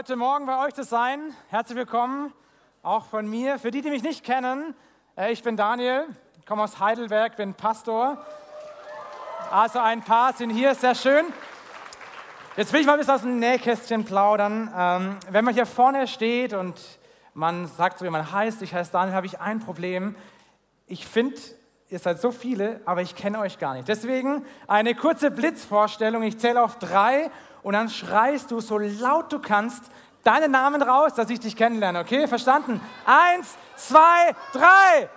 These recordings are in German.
Heute Morgen bei euch zu sein. Herzlich willkommen, auch von mir. Für die, die mich nicht kennen, äh, ich bin Daniel, komme aus Heidelberg, bin Pastor. Also ein paar sind hier, sehr schön. Jetzt will ich mal ein bisschen aus dem Nähkästchen plaudern. Ähm, wenn man hier vorne steht und man sagt so, wie man heißt, ich heiße Daniel, habe ich ein Problem. Ich finde, ihr seid so viele, aber ich kenne euch gar nicht. Deswegen eine kurze Blitzvorstellung. Ich zähle auf drei und dann schreist du so laut du kannst deinen Namen raus, dass ich dich kennenlerne. Okay, verstanden? Eins, zwei, drei.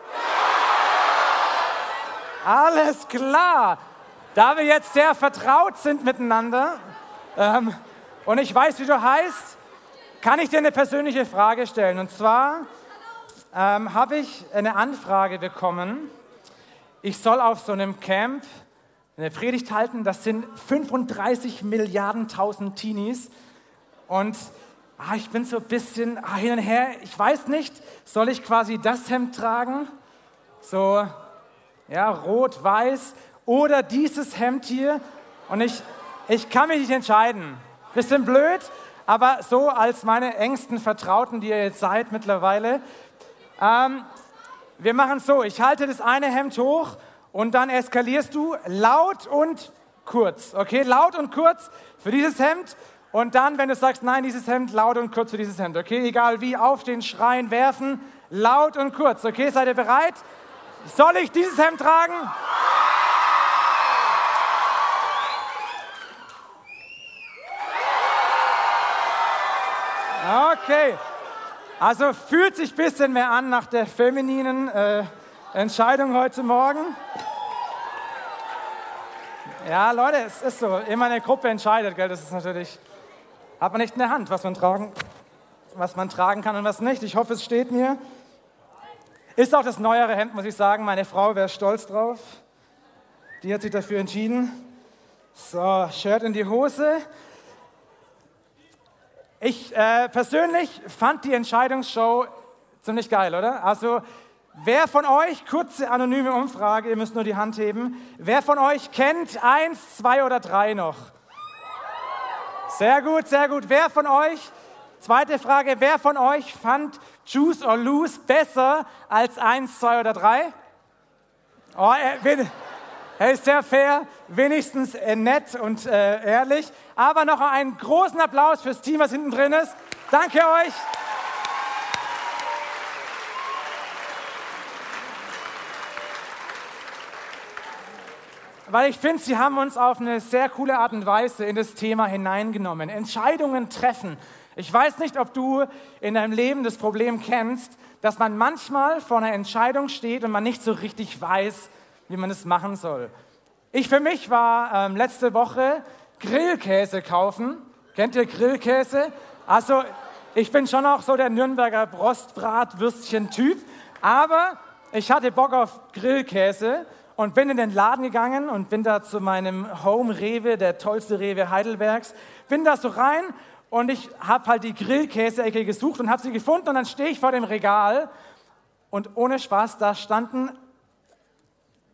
Alles klar. Da wir jetzt sehr vertraut sind miteinander ähm, und ich weiß, wie du heißt, kann ich dir eine persönliche Frage stellen. Und zwar ähm, habe ich eine Anfrage bekommen. Ich soll auf so einem Camp eine Predigt halten. Das sind 35 Milliarden tausend Teenies. Und ah, ich bin so ein bisschen ah, hin und her. Ich weiß nicht, soll ich quasi das Hemd tragen? So, ja, rot, weiß oder dieses Hemd hier? Und ich, ich kann mich nicht entscheiden. Bisschen blöd, aber so als meine engsten Vertrauten, die ihr jetzt seid mittlerweile. Ähm, wir machen so, ich halte das eine Hemd hoch und dann eskalierst du laut und kurz. Okay, laut und kurz für dieses Hemd. Und dann, wenn du sagst, nein, dieses Hemd, laut und kurz für dieses Hemd. Okay, egal wie, aufstehen, schreien, werfen, laut und kurz. Okay, seid ihr bereit? Soll ich dieses Hemd tragen? Okay, also fühlt sich ein bisschen mehr an nach der femininen äh, Entscheidung heute Morgen. Ja, Leute, es ist so. Immer eine Gruppe entscheidet, gell? Das ist natürlich, hat man nicht in der Hand, was man tragen, was man tragen kann und was nicht. Ich hoffe, es steht mir. Ist auch das neuere Hemd, muss ich sagen. Meine Frau wäre stolz drauf. Die hat sich dafür entschieden. So, Shirt in die Hose. Ich äh, persönlich fand die Entscheidungsshow ziemlich geil, oder? Also, wer von euch, kurze anonyme Umfrage, ihr müsst nur die Hand heben, wer von euch kennt eins, zwei oder drei noch? Sehr gut, sehr gut. Wer von euch, zweite Frage, wer von euch fand Choose or Lose besser als eins, zwei oder drei? Oh, er, er ist sehr fair, wenigstens äh, nett und äh, ehrlich. Aber noch einen großen Applaus fürs Team, was hinten drin ist. Danke euch. Weil ich finde, sie haben uns auf eine sehr coole Art und Weise in das Thema hineingenommen. Entscheidungen treffen. Ich weiß nicht, ob du in deinem Leben das Problem kennst, dass man manchmal vor einer Entscheidung steht und man nicht so richtig weiß, wie man es machen soll. Ich für mich war ähm, letzte Woche Grillkäse kaufen. Kennt ihr Grillkäse? Also ich bin schon auch so der Nürnberger Brostbratwürstchen-Typ, aber ich hatte Bock auf Grillkäse und bin in den Laden gegangen und bin da zu meinem Home Rewe, der tollste Rewe Heidelbergs, bin da so rein und ich habe halt die Grillkäse-Ecke gesucht und habe sie gefunden und dann stehe ich vor dem Regal und ohne Spaß, da standen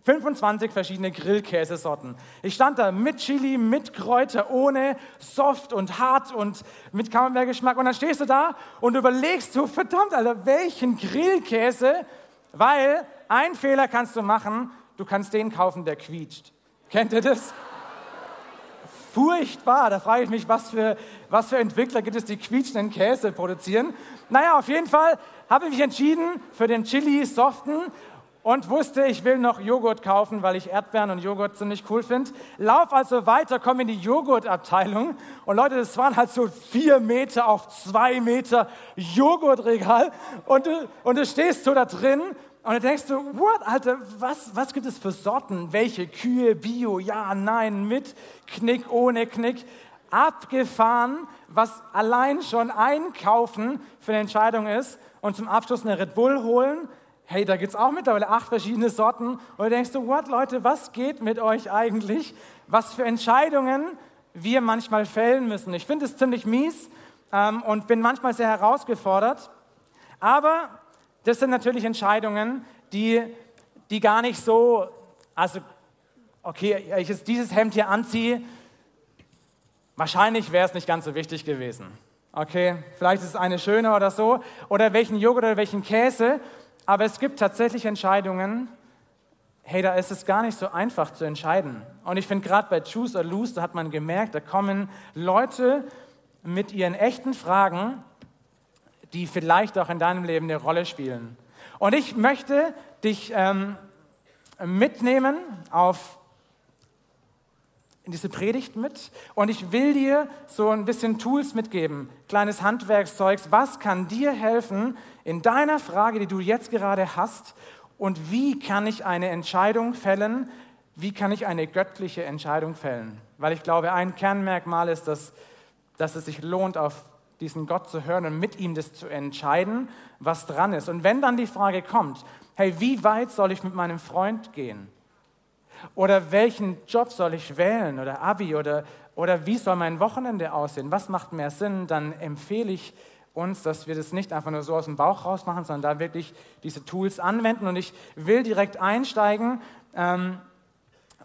25 verschiedene Grillkäsesorten. Ich stand da mit Chili, mit Kräuter, ohne, soft und hart und mit Camembert-Geschmack. Und dann stehst du da und überlegst so, verdammt, Alter, welchen Grillkäse? Weil ein Fehler kannst du machen, du kannst den kaufen, der quietscht. Kennt ihr das? Furchtbar, da frage ich mich, was für, was für Entwickler gibt es, die quietschenden Käse produzieren. Naja, auf jeden Fall habe ich mich entschieden für den Chili Soften und wusste, ich will noch Joghurt kaufen, weil ich Erdbeeren und Joghurt ziemlich cool finde. Lauf also weiter, komm in die Joghurtabteilung und Leute, das waren halt so vier Meter auf zwei Meter Joghurtregal und du, und du stehst so da drin und du denkst so, what, Alter, was, was gibt es für Sorten? Welche Kühe, Bio, ja, nein, mit Knick, ohne Knick? abgefahren, was allein schon einkaufen für eine Entscheidung ist und zum Abschluss eine Red Bull holen. Hey, da gibt es auch mittlerweile acht verschiedene Sorten. Und du denkst du, what, Leute, was geht mit euch eigentlich? Was für Entscheidungen wir manchmal fällen müssen. Ich finde es ziemlich mies ähm, und bin manchmal sehr herausgefordert. Aber das sind natürlich Entscheidungen, die, die gar nicht so, also, okay, ich jetzt dieses Hemd hier anziehe, wahrscheinlich wäre es nicht ganz so wichtig gewesen. Okay, vielleicht ist es eine schöne oder so, oder welchen Joghurt oder welchen Käse, aber es gibt tatsächlich Entscheidungen, hey, da ist es gar nicht so einfach zu entscheiden. Und ich finde gerade bei Choose or Lose, da hat man gemerkt, da kommen Leute mit ihren echten Fragen, die vielleicht auch in deinem Leben eine Rolle spielen. Und ich möchte dich ähm, mitnehmen auf in diese Predigt mit und ich will dir so ein bisschen Tools mitgeben, kleines Handwerkszeugs, was kann dir helfen in deiner Frage, die du jetzt gerade hast und wie kann ich eine Entscheidung fällen, wie kann ich eine göttliche Entscheidung fällen? Weil ich glaube, ein Kernmerkmal ist, dass, dass es sich lohnt, auf diesen Gott zu hören und mit ihm das zu entscheiden, was dran ist. Und wenn dann die Frage kommt, hey, wie weit soll ich mit meinem Freund gehen? Oder welchen Job soll ich wählen oder Abi oder, oder wie soll mein Wochenende aussehen? Was macht mehr Sinn? Dann empfehle ich uns, dass wir das nicht einfach nur so aus dem Bauch raus machen, sondern da wirklich diese Tools anwenden. Und ich will direkt einsteigen ähm,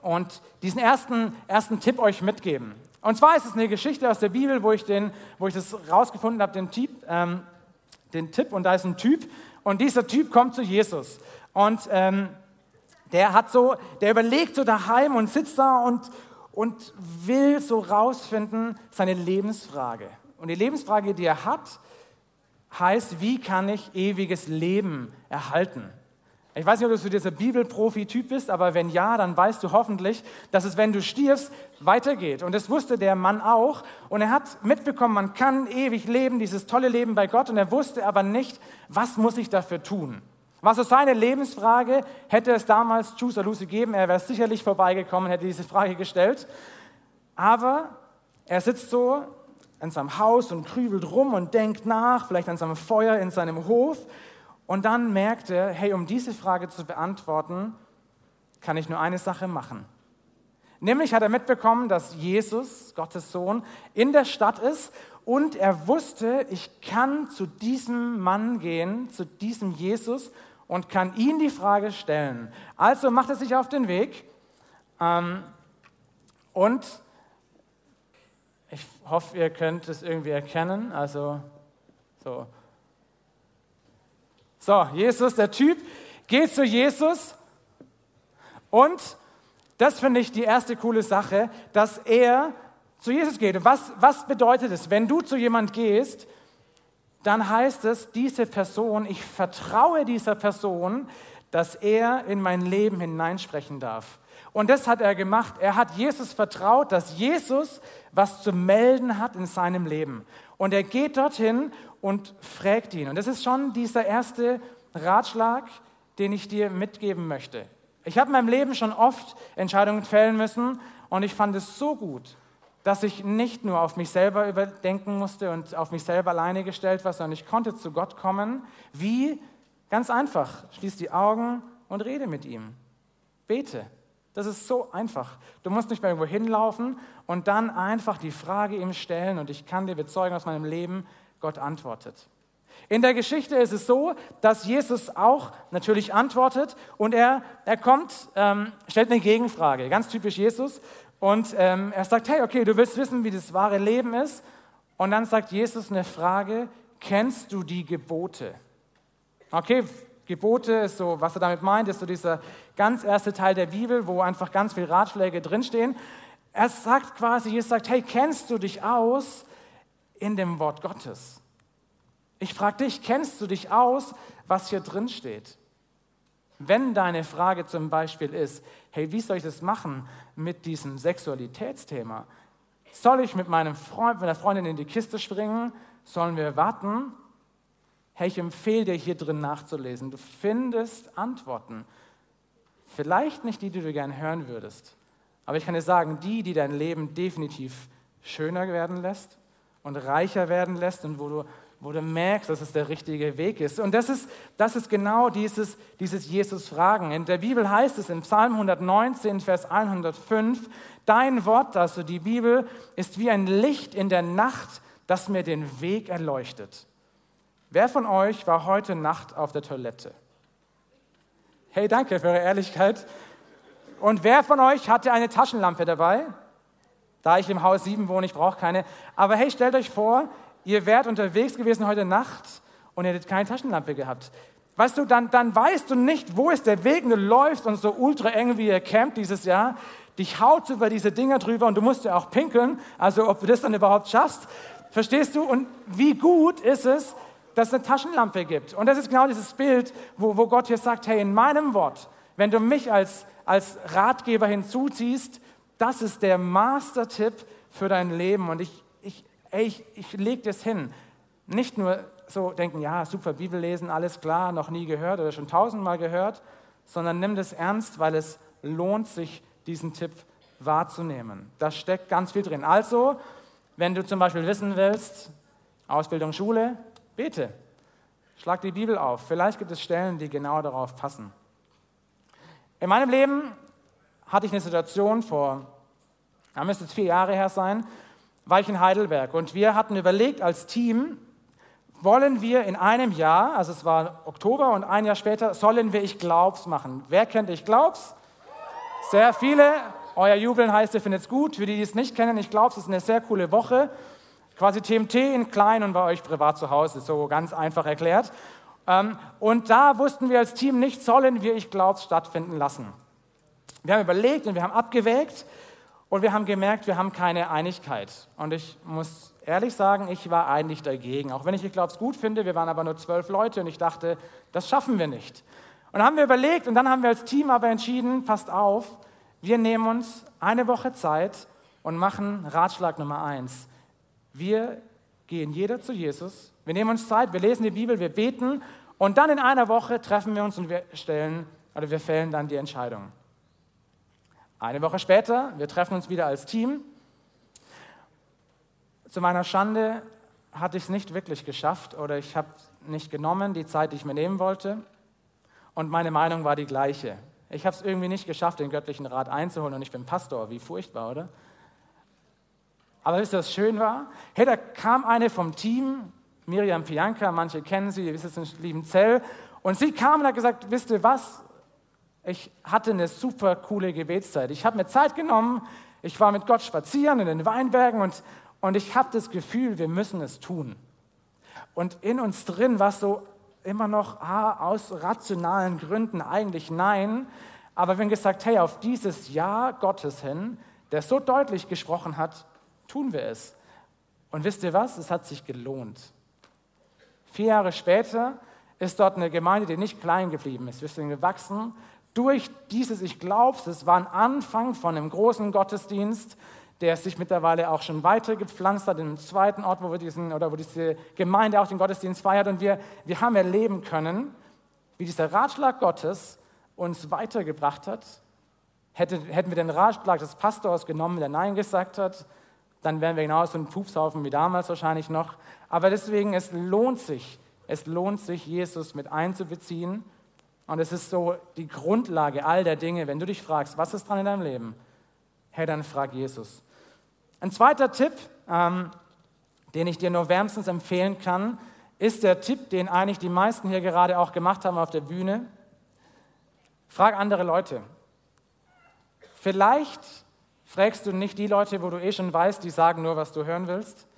und diesen ersten, ersten Tipp euch mitgeben. Und zwar ist es eine Geschichte aus der Bibel, wo ich, den, wo ich das rausgefunden habe, den, ähm, den Tipp. Und da ist ein Typ. Und dieser Typ kommt zu Jesus. Und ähm, der hat so, der überlegt so daheim und sitzt da und, und will so rausfinden, seine Lebensfrage. Und die Lebensfrage, die er hat, heißt, wie kann ich ewiges Leben erhalten? Ich weiß nicht, ob du dieser Bibelprofi-Typ bist, aber wenn ja, dann weißt du hoffentlich, dass es, wenn du stirbst, weitergeht. Und das wusste der Mann auch. Und er hat mitbekommen, man kann ewig leben, dieses tolle Leben bei Gott. Und er wusste aber nicht, was muss ich dafür tun? Was so seine Lebensfrage, hätte es damals Choose or Lose gegeben, er wäre sicherlich vorbeigekommen, hätte diese Frage gestellt. Aber er sitzt so in seinem Haus und krübelt rum und denkt nach, vielleicht an seinem Feuer in seinem Hof. Und dann merkt er, hey, um diese Frage zu beantworten, kann ich nur eine Sache machen. Nämlich hat er mitbekommen, dass Jesus, Gottes Sohn, in der Stadt ist und er wusste, ich kann zu diesem Mann gehen, zu diesem Jesus und kann ihn die Frage stellen. Also macht er sich auf den Weg ähm, und ich hoffe, ihr könnt es irgendwie erkennen. Also, so. So, Jesus, der Typ, geht zu Jesus und das finde ich die erste coole Sache, dass er zu Jesus geht. Was, was bedeutet es? Wenn du zu jemand gehst, dann heißt es, diese Person, ich vertraue dieser Person, dass er in mein Leben hineinsprechen darf. Und das hat er gemacht. Er hat Jesus vertraut, dass Jesus was zu melden hat in seinem Leben. Und er geht dorthin und fragt ihn. Und das ist schon dieser erste Ratschlag, den ich dir mitgeben möchte. Ich habe in meinem Leben schon oft Entscheidungen fällen müssen und ich fand es so gut, dass ich nicht nur auf mich selber überdenken musste und auf mich selber alleine gestellt war, sondern ich konnte zu Gott kommen. Wie? Ganz einfach. Schließ die Augen und rede mit ihm. Bete. Das ist so einfach. Du musst nicht mehr irgendwo hinlaufen und dann einfach die Frage ihm stellen und ich kann dir bezeugen aus meinem Leben, Gott antwortet. In der Geschichte ist es so, dass Jesus auch natürlich antwortet und er, er kommt, ähm, stellt eine Gegenfrage, ganz typisch Jesus. Und ähm, er sagt, hey, okay, du willst wissen, wie das wahre Leben ist. Und dann sagt Jesus eine Frage, kennst du die Gebote? Okay, Gebote so, was er damit meint, ist so dieser ganz erste Teil der Bibel, wo einfach ganz viele Ratschläge drinstehen. Er sagt quasi, Jesus sagt, hey, kennst du dich aus in dem Wort Gottes? Ich frage dich, kennst du dich aus, was hier drin steht? Wenn deine Frage zum Beispiel ist, hey, wie soll ich das machen mit diesem Sexualitätsthema? Soll ich mit meinem Freund, mit der Freundin in die Kiste springen? Sollen wir warten? Hey, ich empfehle dir hier drin nachzulesen. Du findest Antworten. Vielleicht nicht die, die du gern hören würdest, aber ich kann dir sagen, die, die dein Leben definitiv schöner werden lässt und reicher werden lässt und wo du, wo du merkst, dass es der richtige Weg ist. Und das ist, das ist genau dieses, dieses Jesus-Fragen. In der Bibel heißt es in Psalm 119, Vers 105, Dein Wort, also die Bibel, ist wie ein Licht in der Nacht, das mir den Weg erleuchtet. Wer von euch war heute Nacht auf der Toilette? Hey, danke für eure Ehrlichkeit. Und wer von euch hatte eine Taschenlampe dabei? Da ich im Haus 7 wohne, ich brauche keine. Aber hey, stellt euch vor, ihr wärt unterwegs gewesen heute Nacht und ihr hättet keine Taschenlampe gehabt. Weißt du, dann, dann weißt du nicht, wo ist der Weg und du läufst und so ultra eng wie ihr campt dieses Jahr, dich haut über diese Dinger drüber und du musst ja auch pinkeln, also ob du das dann überhaupt schaffst. Verstehst du? Und wie gut ist es, dass es eine Taschenlampe gibt? Und das ist genau dieses Bild, wo, wo Gott hier sagt, hey, in meinem Wort, wenn du mich als, als Ratgeber hinzuziehst, das ist der Master-Tipp für dein Leben. Und ich, ich, ich, ich lege das hin. Nicht nur so denken, ja, super, Bibel lesen, alles klar, noch nie gehört oder schon tausendmal gehört, sondern nimm das ernst, weil es lohnt sich, diesen Tipp wahrzunehmen. Da steckt ganz viel drin. Also, wenn du zum Beispiel wissen willst, Ausbildung, Schule, bete. Schlag die Bibel auf. Vielleicht gibt es Stellen, die genau darauf passen. In meinem Leben hatte ich eine Situation vor, da müsste jetzt vier Jahre her sein, war ich in Heidelberg und wir hatten überlegt als Team, wollen wir in einem Jahr, also es war Oktober und ein Jahr später, sollen wir Ich Glaubs machen. Wer kennt Ich Glaubs? Sehr viele. Euer Jubeln heißt, ihr findet es gut. Für die, die es nicht kennen, Ich Glaubs ist eine sehr coole Woche. Quasi TMT in klein und bei euch privat zu Hause, so ganz einfach erklärt. Ähm, und da wussten wir als Team nicht, sollen wir Ich Glaubs stattfinden lassen. Wir haben überlegt und wir haben abgewägt und wir haben gemerkt, wir haben keine Einigkeit. Und ich muss ehrlich sagen, ich war eigentlich dagegen. Auch wenn ich Ich Glaubs gut finde, wir waren aber nur zwölf Leute und ich dachte, das schaffen wir nicht. Und dann haben wir überlegt und dann haben wir als Team aber entschieden, passt auf, wir nehmen uns eine Woche Zeit und machen Ratschlag Nummer eins. Wir gehen jeder zu Jesus, wir nehmen uns Zeit, wir lesen die Bibel, wir beten und dann in einer Woche treffen wir uns und wir stellen oder wir fällen dann die Entscheidung. Eine Woche später, wir treffen uns wieder als Team. Zu meiner Schande hatte ich es nicht wirklich geschafft oder ich habe nicht genommen, die Zeit, die ich mir nehmen wollte. Und meine Meinung war die gleiche. Ich habe es irgendwie nicht geschafft, den göttlichen Rat einzuholen und ich bin Pastor. Wie furchtbar, oder? Aber wisst ihr, was schön war? Hey, da kam eine vom Team, Miriam Pianka, manche kennen sie, ihr wisst es in Liebenzell, und sie kam und hat gesagt, wisst ihr was? Ich hatte eine super coole Gebetszeit. Ich habe mir Zeit genommen, ich war mit Gott spazieren in den Weinbergen und, und ich habe das Gefühl, wir müssen es tun. Und in uns drin war es so immer noch, ah, aus rationalen Gründen eigentlich nein. Aber wenn gesagt, hey, auf dieses Ja Gottes hin, der so deutlich gesprochen hat, tun wir es. Und wisst ihr was? Es hat sich gelohnt. Vier Jahre später ist dort eine Gemeinde, die nicht klein geblieben ist. Wir sind gewachsen durch dieses Ich glaub's. Es war ein Anfang von einem großen Gottesdienst, der sich mittlerweile auch schon weiter gepflanzt hat, in einem zweiten Ort, wo, wir diesen, oder wo diese Gemeinde auch den Gottesdienst feiert. Und wir, wir haben erleben können, wie dieser Ratschlag Gottes uns weitergebracht hat. Hätte, hätten wir den Ratschlag des Pastors genommen, der Nein gesagt hat, dann wären wir genauso ein Pupshaufen wie damals wahrscheinlich noch. Aber deswegen, es lohnt sich, es lohnt sich, Jesus mit einzubeziehen. Und es ist so die Grundlage all der Dinge. Wenn du dich fragst, was ist dran in deinem Leben? Hey, dann frag Jesus. Ein zweiter Tipp, ähm, den ich dir nur wärmstens empfehlen kann, ist der Tipp, den eigentlich die meisten hier gerade auch gemacht haben auf der Bühne. Frag andere Leute. Vielleicht fragst du nicht die Leute, wo du eh schon weißt, die sagen nur, was du hören willst,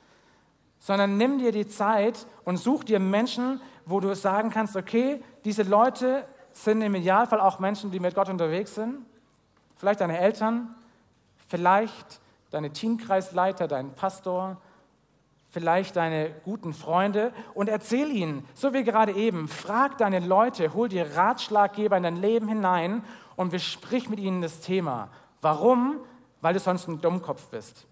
sondern nimm dir die Zeit und such dir Menschen, wo du sagen kannst, okay, diese Leute sind im Idealfall auch Menschen, die mit Gott unterwegs sind. Vielleicht deine Eltern, vielleicht deine Teamkreisleiter, dein Pastor, vielleicht deine guten Freunde und erzähl ihnen, so wie gerade eben, frag deine Leute, hol dir Ratschlaggeber in dein Leben hinein und besprich mit ihnen das Thema. Warum? Weil du sonst ein Dummkopf bist.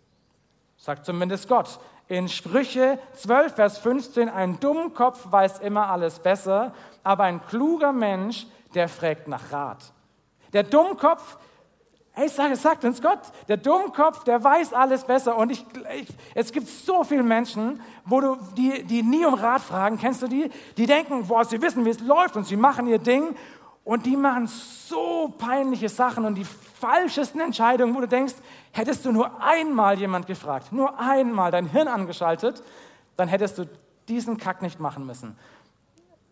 Sagt zumindest Gott. In Sprüche 12, Vers 15, ein Dummkopf weiß immer alles besser, aber ein kluger Mensch, der fragt nach Rat. Der Dummkopf Hey, sag, sagt uns Gott, der Dummkopf, der weiß alles besser. Und ich, ich, es gibt so viele Menschen, wo du, die, die nie um Rat fragen, kennst du die? Die denken, boah, sie wissen, wie es läuft und sie machen ihr Ding. Und die machen so peinliche Sachen und die falschesten Entscheidungen, wo du denkst, hättest du nur einmal jemand gefragt, nur einmal dein Hirn angeschaltet, dann hättest du diesen Kack nicht machen müssen.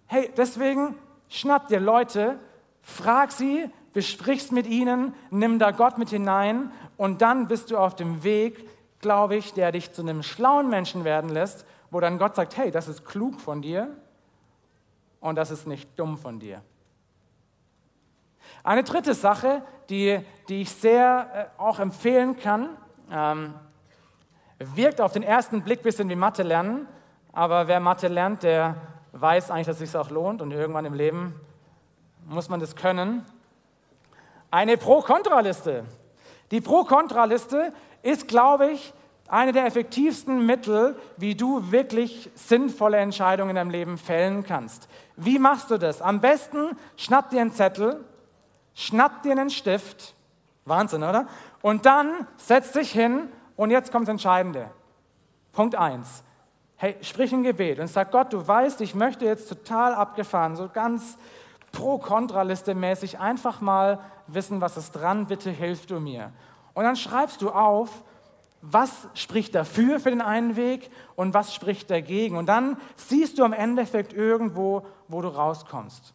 Hey, deswegen schnapp dir Leute, frag sie, besprichst mit ihnen, nimm da Gott mit hinein und dann bist du auf dem Weg, glaube ich, der dich zu einem schlauen Menschen werden lässt, wo dann Gott sagt, hey, das ist klug von dir und das ist nicht dumm von dir. Eine dritte Sache, die, die ich sehr äh, auch empfehlen kann, ähm, wirkt auf den ersten Blick ein bisschen wie Mathe lernen, aber wer Mathe lernt, der weiß eigentlich, dass es sich auch lohnt und irgendwann im Leben muss man das können. Eine Pro-Kontra-Liste. Die Pro-Kontra-Liste ist, glaube ich, eine der effektivsten Mittel, wie du wirklich sinnvolle Entscheidungen in deinem Leben fällen kannst. Wie machst du das? Am besten schnapp dir einen Zettel, schnapp dir einen Stift, Wahnsinn, oder? Und dann setz dich hin und jetzt kommt das Entscheidende. Punkt 1. Hey, sprich ein Gebet und sag Gott, du weißt, ich möchte jetzt total abgefahren, so ganz Pro-Kontra-Liste mäßig einfach mal wissen, was ist dran, bitte hilf du mir. Und dann schreibst du auf, was spricht dafür für den einen Weg und was spricht dagegen. Und dann siehst du am Endeffekt irgendwo, wo du rauskommst.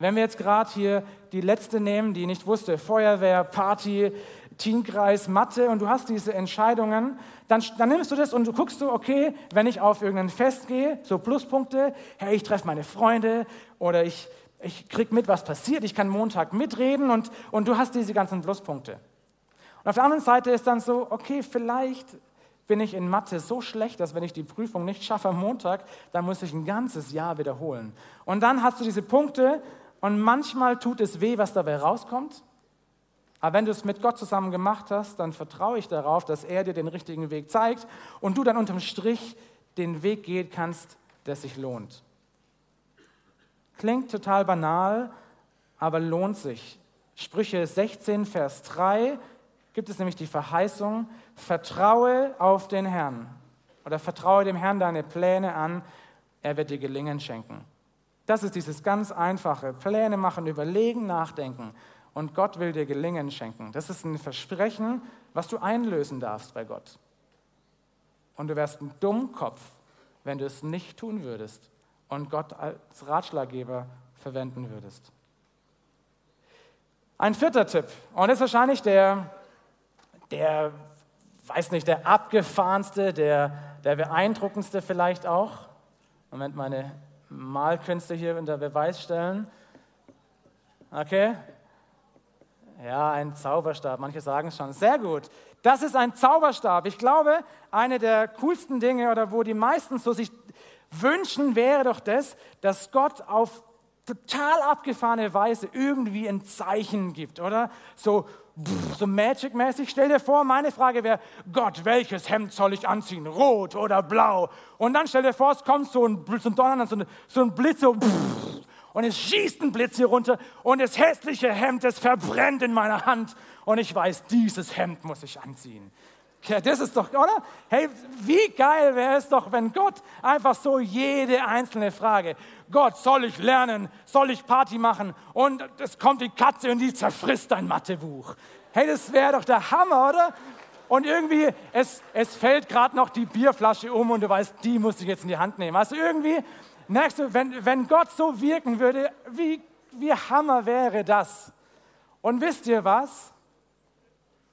Wenn wir jetzt gerade hier die letzte nehmen, die nicht wusste, Feuerwehr, Party, Teenkreis, Mathe und du hast diese Entscheidungen, dann, dann nimmst du das und du guckst du, okay, wenn ich auf irgendein Fest gehe, so Pluspunkte, hey, ich treffe meine Freunde oder ich, ich kriege mit, was passiert, ich kann Montag mitreden und, und du hast diese ganzen Pluspunkte. Und auf der anderen Seite ist dann so, okay, vielleicht bin ich in Mathe so schlecht, dass wenn ich die Prüfung nicht schaffe am Montag, dann muss ich ein ganzes Jahr wiederholen. Und dann hast du diese Punkte und manchmal tut es weh, was dabei rauskommt. Aber wenn du es mit Gott zusammen gemacht hast, dann vertraue ich darauf, dass er dir den richtigen Weg zeigt und du dann unterm Strich den Weg gehen kannst, der sich lohnt. Klingt total banal, aber lohnt sich. Sprüche 16, Vers 3 gibt es nämlich die Verheißung, vertraue auf den Herrn oder vertraue dem Herrn deine Pläne an, er wird dir Gelingen schenken. Das ist dieses ganz einfache, Pläne machen, überlegen, nachdenken und Gott will dir Gelingen schenken. Das ist ein Versprechen, was du einlösen darfst bei Gott. Und du wärst ein Dummkopf, wenn du es nicht tun würdest und Gott als Ratschlaggeber verwenden würdest. Ein vierter Tipp, und das ist wahrscheinlich der, der weiß nicht, der abgefahrenste, der, der beeindruckendste vielleicht auch. Moment, meine Malkünste hier unter Beweis stellen. Okay? Ja, ein Zauberstab. Manche sagen es schon. Sehr gut. Das ist ein Zauberstab. Ich glaube, eine der coolsten Dinge oder wo die meisten so sich wünschen, wäre doch das, dass Gott auf total abgefahrene Weise irgendwie ein Zeichen gibt, oder? So, so Magic-mäßig. Stell dir vor, meine Frage wäre, Gott, welches Hemd soll ich anziehen? Rot oder blau? Und dann stell dir vor, es kommt so ein, so ein Donner, so ein, so ein Blitz, so, und es schießt ein Blitz hier runter und das hässliche Hemd, das verbrennt in meiner Hand und ich weiß, dieses Hemd muss ich anziehen. Ja, das ist doch, oder? Hey, wie geil wäre es doch, wenn Gott einfach so jede einzelne Frage, Gott, soll ich lernen, soll ich Party machen? Und es kommt die Katze und die zerfrisst dein Mathebuch. Hey, das wäre doch der Hammer, oder? Und irgendwie, es, es fällt gerade noch die Bierflasche um und du weißt, die muss ich jetzt in die Hand nehmen. Also irgendwie merkst du, wenn, wenn Gott so wirken würde, wie, wie Hammer wäre das? Und wisst ihr was?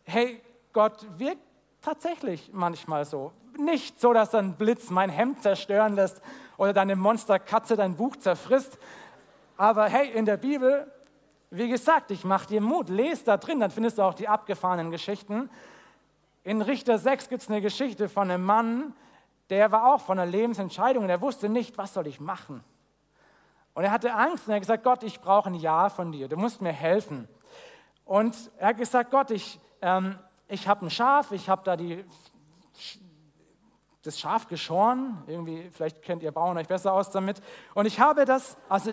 Hey, Gott wirkt tatsächlich manchmal so. Nicht so, dass ein Blitz mein Hemd zerstören lässt oder deine Monsterkatze dein Buch zerfrisst. Aber hey, in der Bibel, wie gesagt, ich mache dir Mut. Lese da drin, dann findest du auch die abgefahrenen Geschichten. In Richter 6 gibt es eine Geschichte von einem Mann, der war auch von einer Lebensentscheidung und er wusste nicht, was soll ich machen. Und er hatte Angst und er hat gesagt, Gott, ich brauche ein Ja von dir, du musst mir helfen. Und er hat gesagt, Gott, ich, ähm, ich habe ein Schaf, ich habe da die, das Schaf geschoren, irgendwie, vielleicht kennt ihr Bauern euch besser aus damit. Und ich habe das, also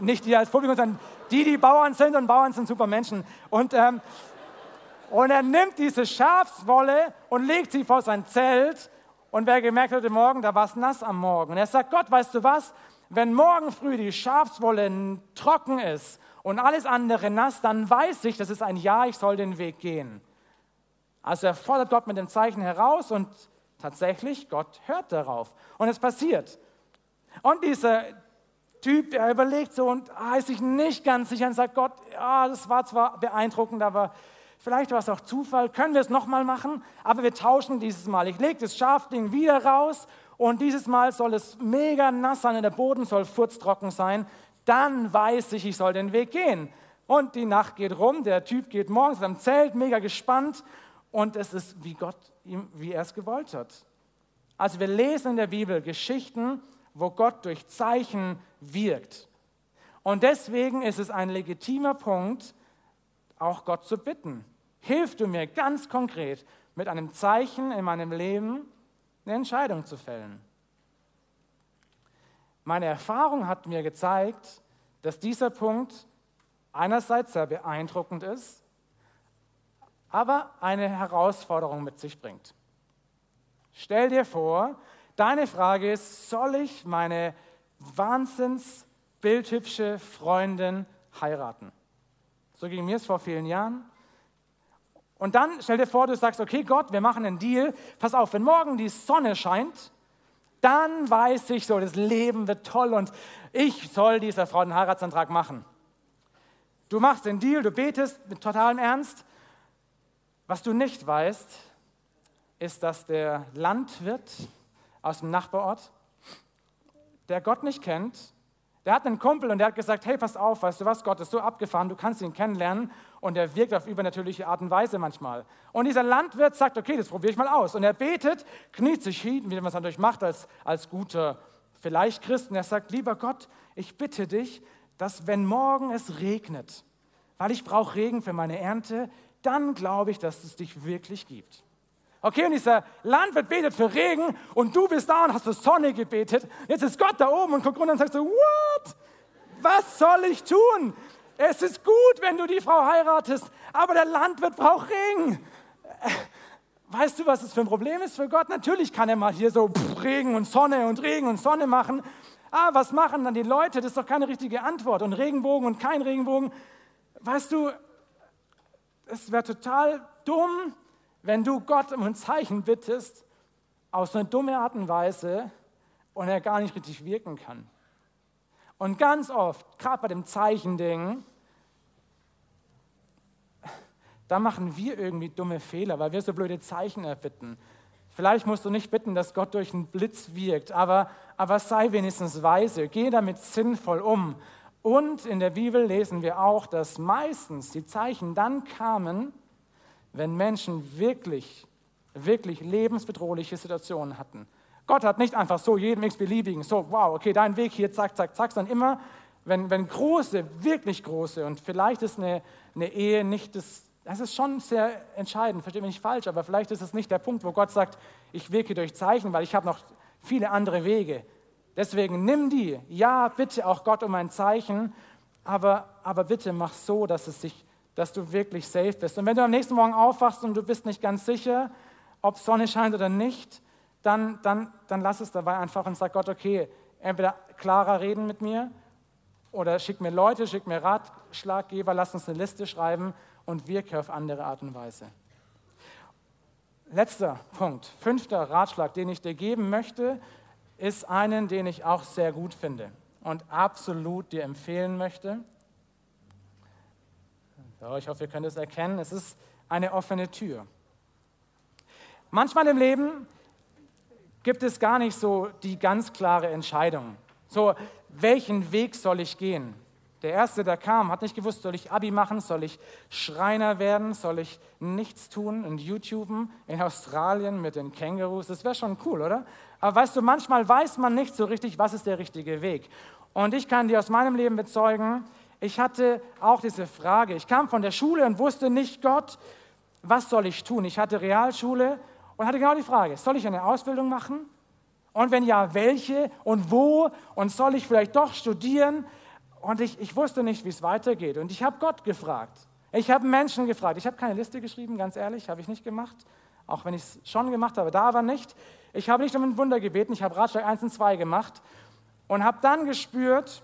nicht die als Publikum, sondern die, die Bauern sind und Bauern sind super Menschen. Und, ähm, Und er nimmt diese Schafswolle und legt sie vor sein Zelt. Und wer gemerkt hat, heute Morgen, da war es nass am Morgen. Und er sagt, Gott, weißt du was? Wenn morgen früh die Schafswolle trocken ist und alles andere nass, dann weiß ich, das ist ein Ja, ich soll den Weg gehen. Also er fordert Gott mit dem Zeichen heraus und tatsächlich, Gott hört darauf. Und es passiert. Und dieser Typ, der überlegt so und ah, ist sich nicht ganz sicher und sagt, Gott, ja, das war zwar beeindruckend, aber Vielleicht war es auch Zufall, können wir es nochmal machen, aber wir tauschen dieses Mal. Ich lege das Schafding wieder raus und dieses Mal soll es mega nass sein und der Boden soll furztrocken sein. Dann weiß ich, ich soll den Weg gehen. Und die Nacht geht rum, der Typ geht morgens am Zelt, mega gespannt und es ist wie Gott, wie er es gewollt hat. Also wir lesen in der Bibel Geschichten, wo Gott durch Zeichen wirkt. Und deswegen ist es ein legitimer Punkt, auch Gott zu bitten hilf du mir ganz konkret mit einem Zeichen in meinem Leben eine Entscheidung zu fällen. Meine Erfahrung hat mir gezeigt, dass dieser Punkt einerseits sehr beeindruckend ist, aber eine Herausforderung mit sich bringt. Stell dir vor, deine Frage ist, soll ich meine wahnsinns bildhübsche Freundin heiraten? So ging mir es vor vielen Jahren. Und dann stell dir vor, du sagst, okay Gott, wir machen einen Deal. Pass auf, wenn morgen die Sonne scheint, dann weiß ich so, das Leben wird toll und ich soll dieser Frau einen Heiratsantrag machen. Du machst den Deal, du betest mit totalem Ernst. Was du nicht weißt, ist, dass der Landwirt aus dem Nachbarort, der Gott nicht kennt, der hat einen Kumpel und der hat gesagt, hey, pass auf, weißt du was, Gott ist so abgefahren, du kannst ihn kennenlernen und er wirkt auf übernatürliche Art und Weise manchmal. Und dieser Landwirt sagt, okay, das probiere ich mal aus. Und er betet, kniet sich hin, wie man es natürlich macht als, als guter, vielleicht Christ, und er sagt, lieber Gott, ich bitte dich, dass wenn morgen es regnet, weil ich brauche Regen für meine Ernte, dann glaube ich, dass es dich wirklich gibt. Okay, und dieser Landwirt betet für Regen und du bist da und hast für Sonne gebetet. Jetzt ist Gott da oben und guckt runter und sagt so, what? Was soll ich tun? Es ist gut, wenn du die Frau heiratest, aber der Landwirt braucht Regen. Weißt du, was es für ein Problem ist für Gott? Natürlich kann er mal hier so Regen und Sonne und Regen und Sonne machen. Ah, was machen dann die Leute? Das ist doch keine richtige Antwort. Und Regenbogen und kein Regenbogen. Weißt du, es wäre total dumm, wenn du Gott um ein Zeichen bittest, aus einer dummen Art und Weise und er gar nicht richtig wirken kann. Und ganz oft, gerade bei dem Zeichending, da machen wir irgendwie dumme Fehler, weil wir so blöde Zeichen erbitten. Vielleicht musst du nicht bitten, dass Gott durch einen Blitz wirkt, aber, aber sei wenigstens weise, geh damit sinnvoll um. Und in der Bibel lesen wir auch, dass meistens die Zeichen dann kamen, wenn Menschen wirklich, wirklich lebensbedrohliche Situationen hatten. Gott hat nicht einfach so jedem x-beliebigen, so, wow, okay, dein Weg hier, zack, zack, zack, sondern immer, wenn, wenn große, wirklich große, und vielleicht ist eine, eine Ehe nicht das, das ist schon sehr entscheidend, verstehe mich nicht falsch, aber vielleicht ist es nicht der Punkt, wo Gott sagt, ich wirke durch Zeichen, weil ich habe noch viele andere Wege. Deswegen nimm die, ja, bitte auch Gott um ein Zeichen, aber, aber bitte mach so, dass es sich dass du wirklich safe bist. Und wenn du am nächsten Morgen aufwachst und du bist nicht ganz sicher, ob Sonne scheint oder nicht, dann, dann, dann lass es dabei einfach und sag Gott, okay, entweder klarer reden mit mir oder schick mir Leute, schick mir Ratschlaggeber, lass uns eine Liste schreiben und wirke auf andere Art und Weise. Letzter Punkt, fünfter Ratschlag, den ich dir geben möchte, ist einen, den ich auch sehr gut finde und absolut dir empfehlen möchte. So, ich hoffe, ihr könnt es erkennen. Es ist eine offene Tür. Manchmal im Leben gibt es gar nicht so die ganz klare Entscheidung. So, welchen Weg soll ich gehen? Der erste, der kam, hat nicht gewusst, soll ich Abi machen, soll ich Schreiner werden, soll ich nichts tun und YouTuben in Australien mit den Kängurus? Das wäre schon cool, oder? Aber weißt du, manchmal weiß man nicht so richtig, was ist der richtige Weg. Und ich kann dir aus meinem Leben bezeugen, ich hatte auch diese Frage. Ich kam von der Schule und wusste nicht, Gott, was soll ich tun? Ich hatte Realschule und hatte genau die Frage, soll ich eine Ausbildung machen? Und wenn ja, welche und wo? Und soll ich vielleicht doch studieren? Und ich, ich wusste nicht, wie es weitergeht. Und ich habe Gott gefragt. Ich habe Menschen gefragt. Ich habe keine Liste geschrieben, ganz ehrlich, habe ich nicht gemacht. Auch wenn ich es schon gemacht habe, da aber nicht. Ich habe nicht um ein Wunder gebeten, ich habe Ratschlag 1 und 2 gemacht und habe dann gespürt,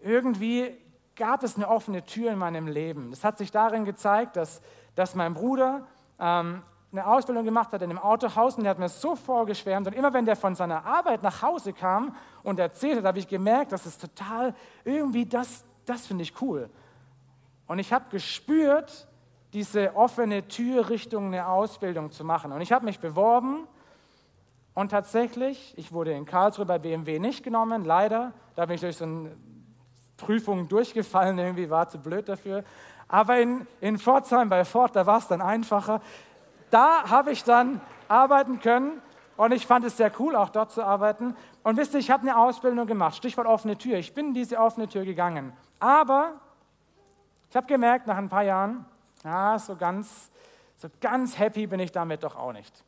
irgendwie gab es eine offene Tür in meinem Leben. Das hat sich darin gezeigt, dass, dass mein Bruder ähm, eine Ausbildung gemacht hat in einem Autohaus und der hat mir so vorgeschwärmt. Und immer wenn der von seiner Arbeit nach Hause kam und erzählt hat, habe ich gemerkt, dass es total irgendwie, das, das finde ich cool. Und ich habe gespürt, diese offene Tür Richtung eine Ausbildung zu machen. Und ich habe mich beworben und tatsächlich, ich wurde in Karlsruhe bei BMW nicht genommen, leider. Da bin ich durch so eine Prüfung durchgefallen, irgendwie war zu blöd dafür. Aber in, in Pforzheim bei Ford, da war es dann einfacher. Da habe ich dann arbeiten können und ich fand es sehr cool, auch dort zu arbeiten. Und wisst ihr, ich habe eine Ausbildung gemacht, Stichwort offene Tür. Ich bin in diese offene Tür gegangen. Aber ich habe gemerkt, nach ein paar Jahren, ja, so ganz, so ganz happy bin ich damit doch auch nicht.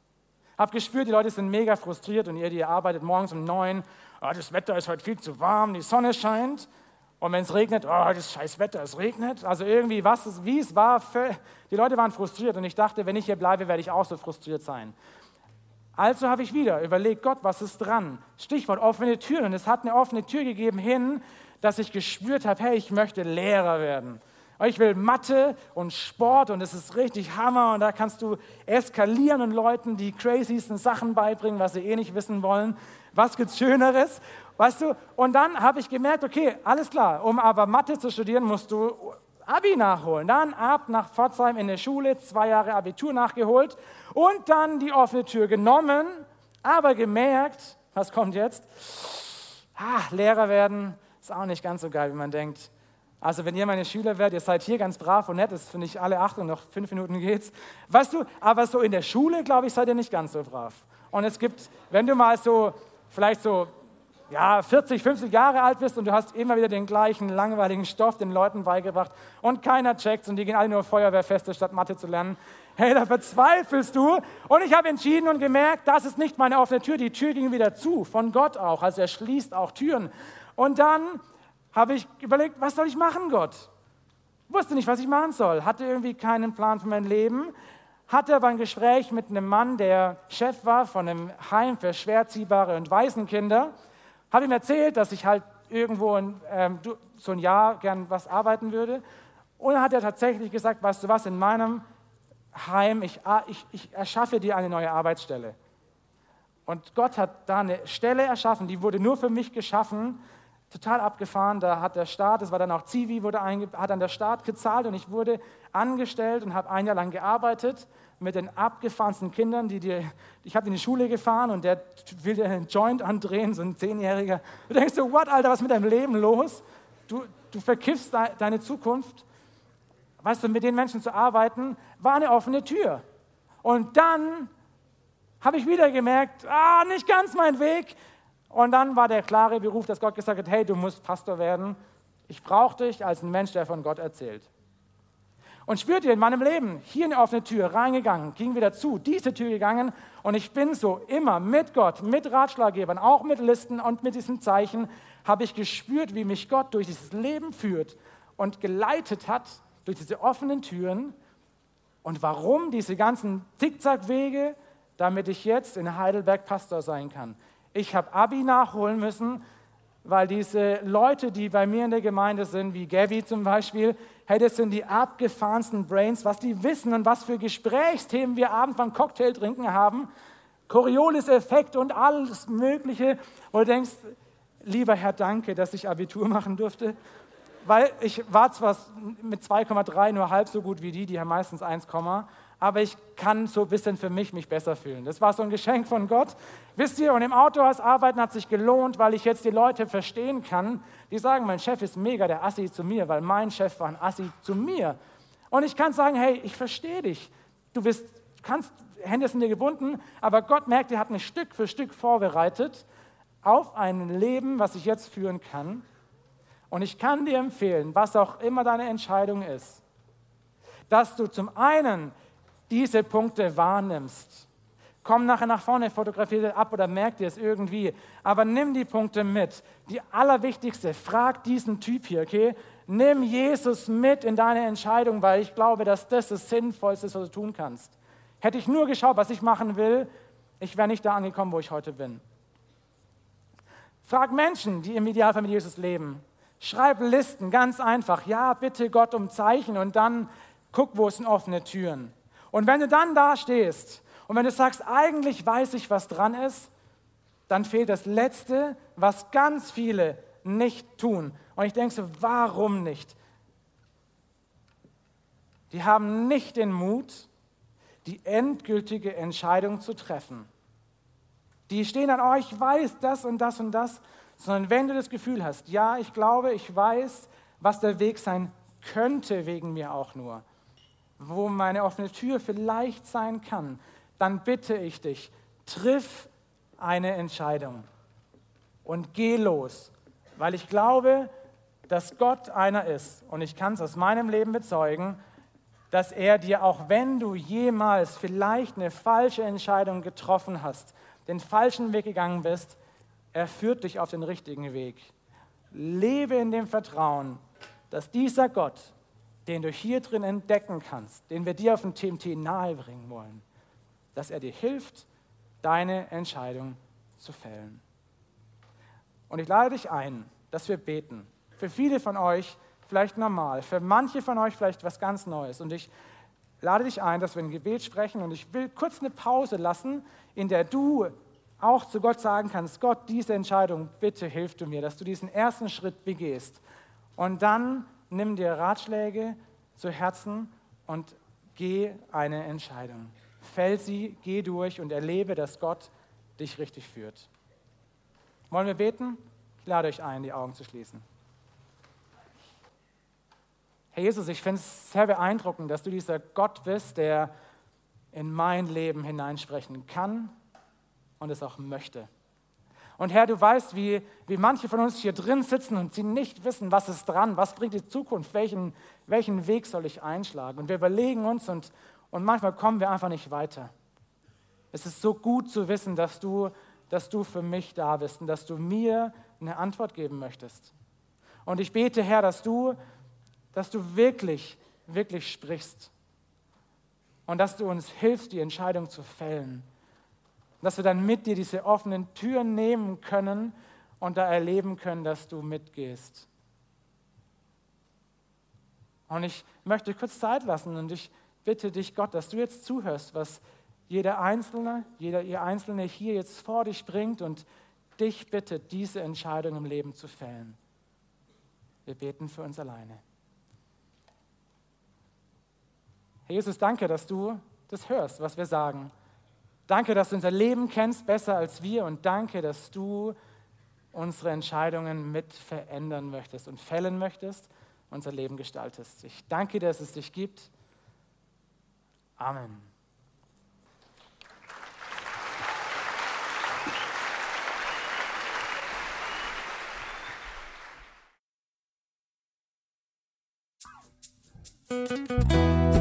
Habe gespürt, die Leute sind mega frustriert und ihr, die arbeitet morgens um neun, oh, das Wetter ist heute viel zu warm, die Sonne scheint. Und wenn es regnet, oh, das scheiß Wetter, es regnet. Also irgendwie, was es, wie es war, die Leute waren frustriert und ich dachte, wenn ich hier bleibe, werde ich auch so frustriert sein. Also habe ich wieder überlegt, Gott, was ist dran? Stichwort offene Türen. Und es hat eine offene Tür gegeben hin, dass ich gespürt habe, hey, ich möchte Lehrer werden. Ich will Mathe und Sport und es ist richtig Hammer und da kannst du eskalieren und Leuten die crazysten Sachen beibringen, was sie eh nicht wissen wollen. Was gibt's Schöneres? Weißt du? Und dann habe ich gemerkt, okay, alles klar, um aber Mathe zu studieren, musst du Abi nachholen. Dann ab nach Pforzheim in der Schule, zwei Jahre Abitur nachgeholt und dann die offene Tür genommen, aber gemerkt, was kommt jetzt? Ah, Lehrer werden ist auch nicht ganz so geil, wie man denkt. Also wenn ihr meine Schüler werdet, ihr seid hier ganz brav und nett, das finde ich alle acht und noch fünf Minuten geht's. Weißt du, aber so in der Schule, glaube ich, seid ihr nicht ganz so brav. Und es gibt, wenn du mal so, vielleicht so, ja, 40, 50 Jahre alt bist und du hast immer wieder den gleichen langweiligen Stoff den Leuten beigebracht und keiner checkt und die gehen alle nur Feuerwehrfeste, statt Mathe zu lernen. Hey, da verzweifelst du. Und ich habe entschieden und gemerkt, das ist nicht meine offene Tür. Die Tür ging wieder zu, von Gott auch. Also er schließt auch Türen. Und dann habe ich überlegt, was soll ich machen, Gott? Wusste nicht, was ich machen soll, hatte irgendwie keinen Plan für mein Leben, hatte aber ein Gespräch mit einem Mann, der Chef war von einem Heim für schwerziehbare und Waisenkinder. Habe ihm erzählt, dass ich halt irgendwo in, ähm, so ein Jahr gern was arbeiten würde. Und dann hat er tatsächlich gesagt, weißt du was, in meinem Heim, ich, ich, ich erschaffe dir eine neue Arbeitsstelle. Und Gott hat da eine Stelle erschaffen, die wurde nur für mich geschaffen, total abgefahren. Da hat der Staat, das war dann auch Zivi, wurde hat dann der Staat gezahlt und ich wurde angestellt und habe ein Jahr lang gearbeitet mit den abgefahrensten Kindern. Die, die, ich habe in die Schule gefahren und der will dir einen Joint andrehen, so ein Zehnjähriger. Du denkst so, what, Alter, was ist mit deinem Leben los? Du, du verkiffst deine Zukunft. Weißt du, mit den Menschen zu arbeiten, war eine offene Tür. Und dann habe ich wieder gemerkt, ah, nicht ganz mein Weg. Und dann war der klare Beruf, dass Gott gesagt hat, hey, du musst Pastor werden. Ich brauche dich als ein Mensch, der von Gott erzählt. Und spürt ihr in meinem Leben, hier eine offene Tür, reingegangen, ging wieder zu, diese Tür gegangen und ich bin so immer mit Gott, mit Ratschlaggebern, auch mit Listen und mit diesen Zeichen, habe ich gespürt, wie mich Gott durch dieses Leben führt und geleitet hat durch diese offenen Türen. Und warum diese ganzen Zickzackwege, damit ich jetzt in Heidelberg Pastor sein kann. Ich habe Abi nachholen müssen, weil diese Leute, die bei mir in der Gemeinde sind, wie Gavi zum Beispiel, hey, das sind die abgefahrensten Brains, was die wissen und was für Gesprächsthemen wir abends beim Cocktail trinken haben. Coriolis-Effekt und alles Mögliche. Und du denkst, lieber Herr, danke, dass ich Abitur machen durfte. Weil ich war zwar mit 2,3 nur halb so gut wie die, die haben meistens 1, aber ich kann so ein bisschen für mich mich besser fühlen. Das war so ein Geschenk von Gott. Wisst ihr, und im Autohaus arbeiten hat sich gelohnt, weil ich jetzt die Leute verstehen kann, die sagen, mein Chef ist mega der Assi zu mir, weil mein Chef war ein Assi zu mir. Und ich kann sagen, hey, ich verstehe dich. Du bist, kannst, Hände sind dir gebunden, aber Gott merkt, er hat mich Stück für Stück vorbereitet auf ein Leben, was ich jetzt führen kann. Und ich kann dir empfehlen, was auch immer deine Entscheidung ist, dass du zum einen diese Punkte wahrnimmst. Komm nachher nach vorne, fotografiere ab oder merk dir es irgendwie. Aber nimm die Punkte mit. Die allerwichtigste, frag diesen Typ hier, okay? Nimm Jesus mit in deine Entscheidung, weil ich glaube, dass das das Sinnvollste ist, was du tun kannst. Hätte ich nur geschaut, was ich machen will, ich wäre nicht da angekommen, wo ich heute bin. Frag Menschen, die im Idealfall mit Jesus leben. Schreib Listen, ganz einfach. Ja, bitte Gott um Zeichen und dann guck, wo sind offene Türen. Und wenn du dann da stehst und wenn du sagst, eigentlich weiß ich, was dran ist, dann fehlt das Letzte, was ganz viele nicht tun. Und ich denke so, warum nicht? Die haben nicht den Mut, die endgültige Entscheidung zu treffen. Die stehen an, oh, ich weiß das und das und das, sondern wenn du das Gefühl hast, ja, ich glaube, ich weiß, was der Weg sein könnte wegen mir auch nur, wo meine offene Tür vielleicht sein kann, dann bitte ich dich, triff eine Entscheidung und geh los, weil ich glaube, dass Gott einer ist und ich kann es aus meinem Leben bezeugen, dass er dir, auch wenn du jemals vielleicht eine falsche Entscheidung getroffen hast, den falschen Weg gegangen bist, er führt dich auf den richtigen Weg. Lebe in dem Vertrauen, dass dieser Gott, den du hier drin entdecken kannst, den wir dir auf dem TMT nahebringen wollen, dass er dir hilft, deine Entscheidung zu fällen. Und ich lade dich ein, dass wir beten. Für viele von euch vielleicht normal, für manche von euch vielleicht was ganz Neues. Und ich lade dich ein, dass wir ein Gebet sprechen und ich will kurz eine Pause lassen, in der du auch zu Gott sagen kannst, Gott, diese Entscheidung, bitte hilf du mir, dass du diesen ersten Schritt begehst. Und dann nimm dir Ratschläge zu Herzen und geh eine Entscheidung. Fäll sie, geh durch und erlebe, dass Gott dich richtig führt. Wollen wir beten? Ich lade euch ein, die Augen zu schließen. Herr Jesus, ich finde es sehr beeindruckend, dass du dieser Gott bist, der in mein Leben hineinsprechen kann und es auch möchte. Und Herr, du weißt, wie, wie manche von uns hier drin sitzen und sie nicht wissen, was ist dran, was bringt die Zukunft, welchen, welchen Weg soll ich einschlagen. Und wir überlegen uns und, und manchmal kommen wir einfach nicht weiter. Es ist so gut zu wissen, dass du, dass du für mich da bist und dass du mir eine Antwort geben möchtest. Und ich bete, Herr, dass du, dass du wirklich, wirklich sprichst und dass du uns hilfst, die Entscheidung zu fällen dass wir dann mit dir diese offenen Türen nehmen können und da erleben können, dass du mitgehst. Und ich möchte kurz Zeit lassen und ich bitte dich, Gott, dass du jetzt zuhörst, was jeder Einzelne, jeder ihr Einzelne hier jetzt vor dich bringt und dich bittet, diese Entscheidung im Leben zu fällen. Wir beten für uns alleine. Herr Jesus, danke, dass du das hörst, was wir sagen. Danke, dass du unser Leben kennst besser als wir und danke, dass du unsere Entscheidungen mit verändern möchtest und fällen möchtest, unser Leben gestaltest. Ich danke dir, dass es dich gibt. Amen.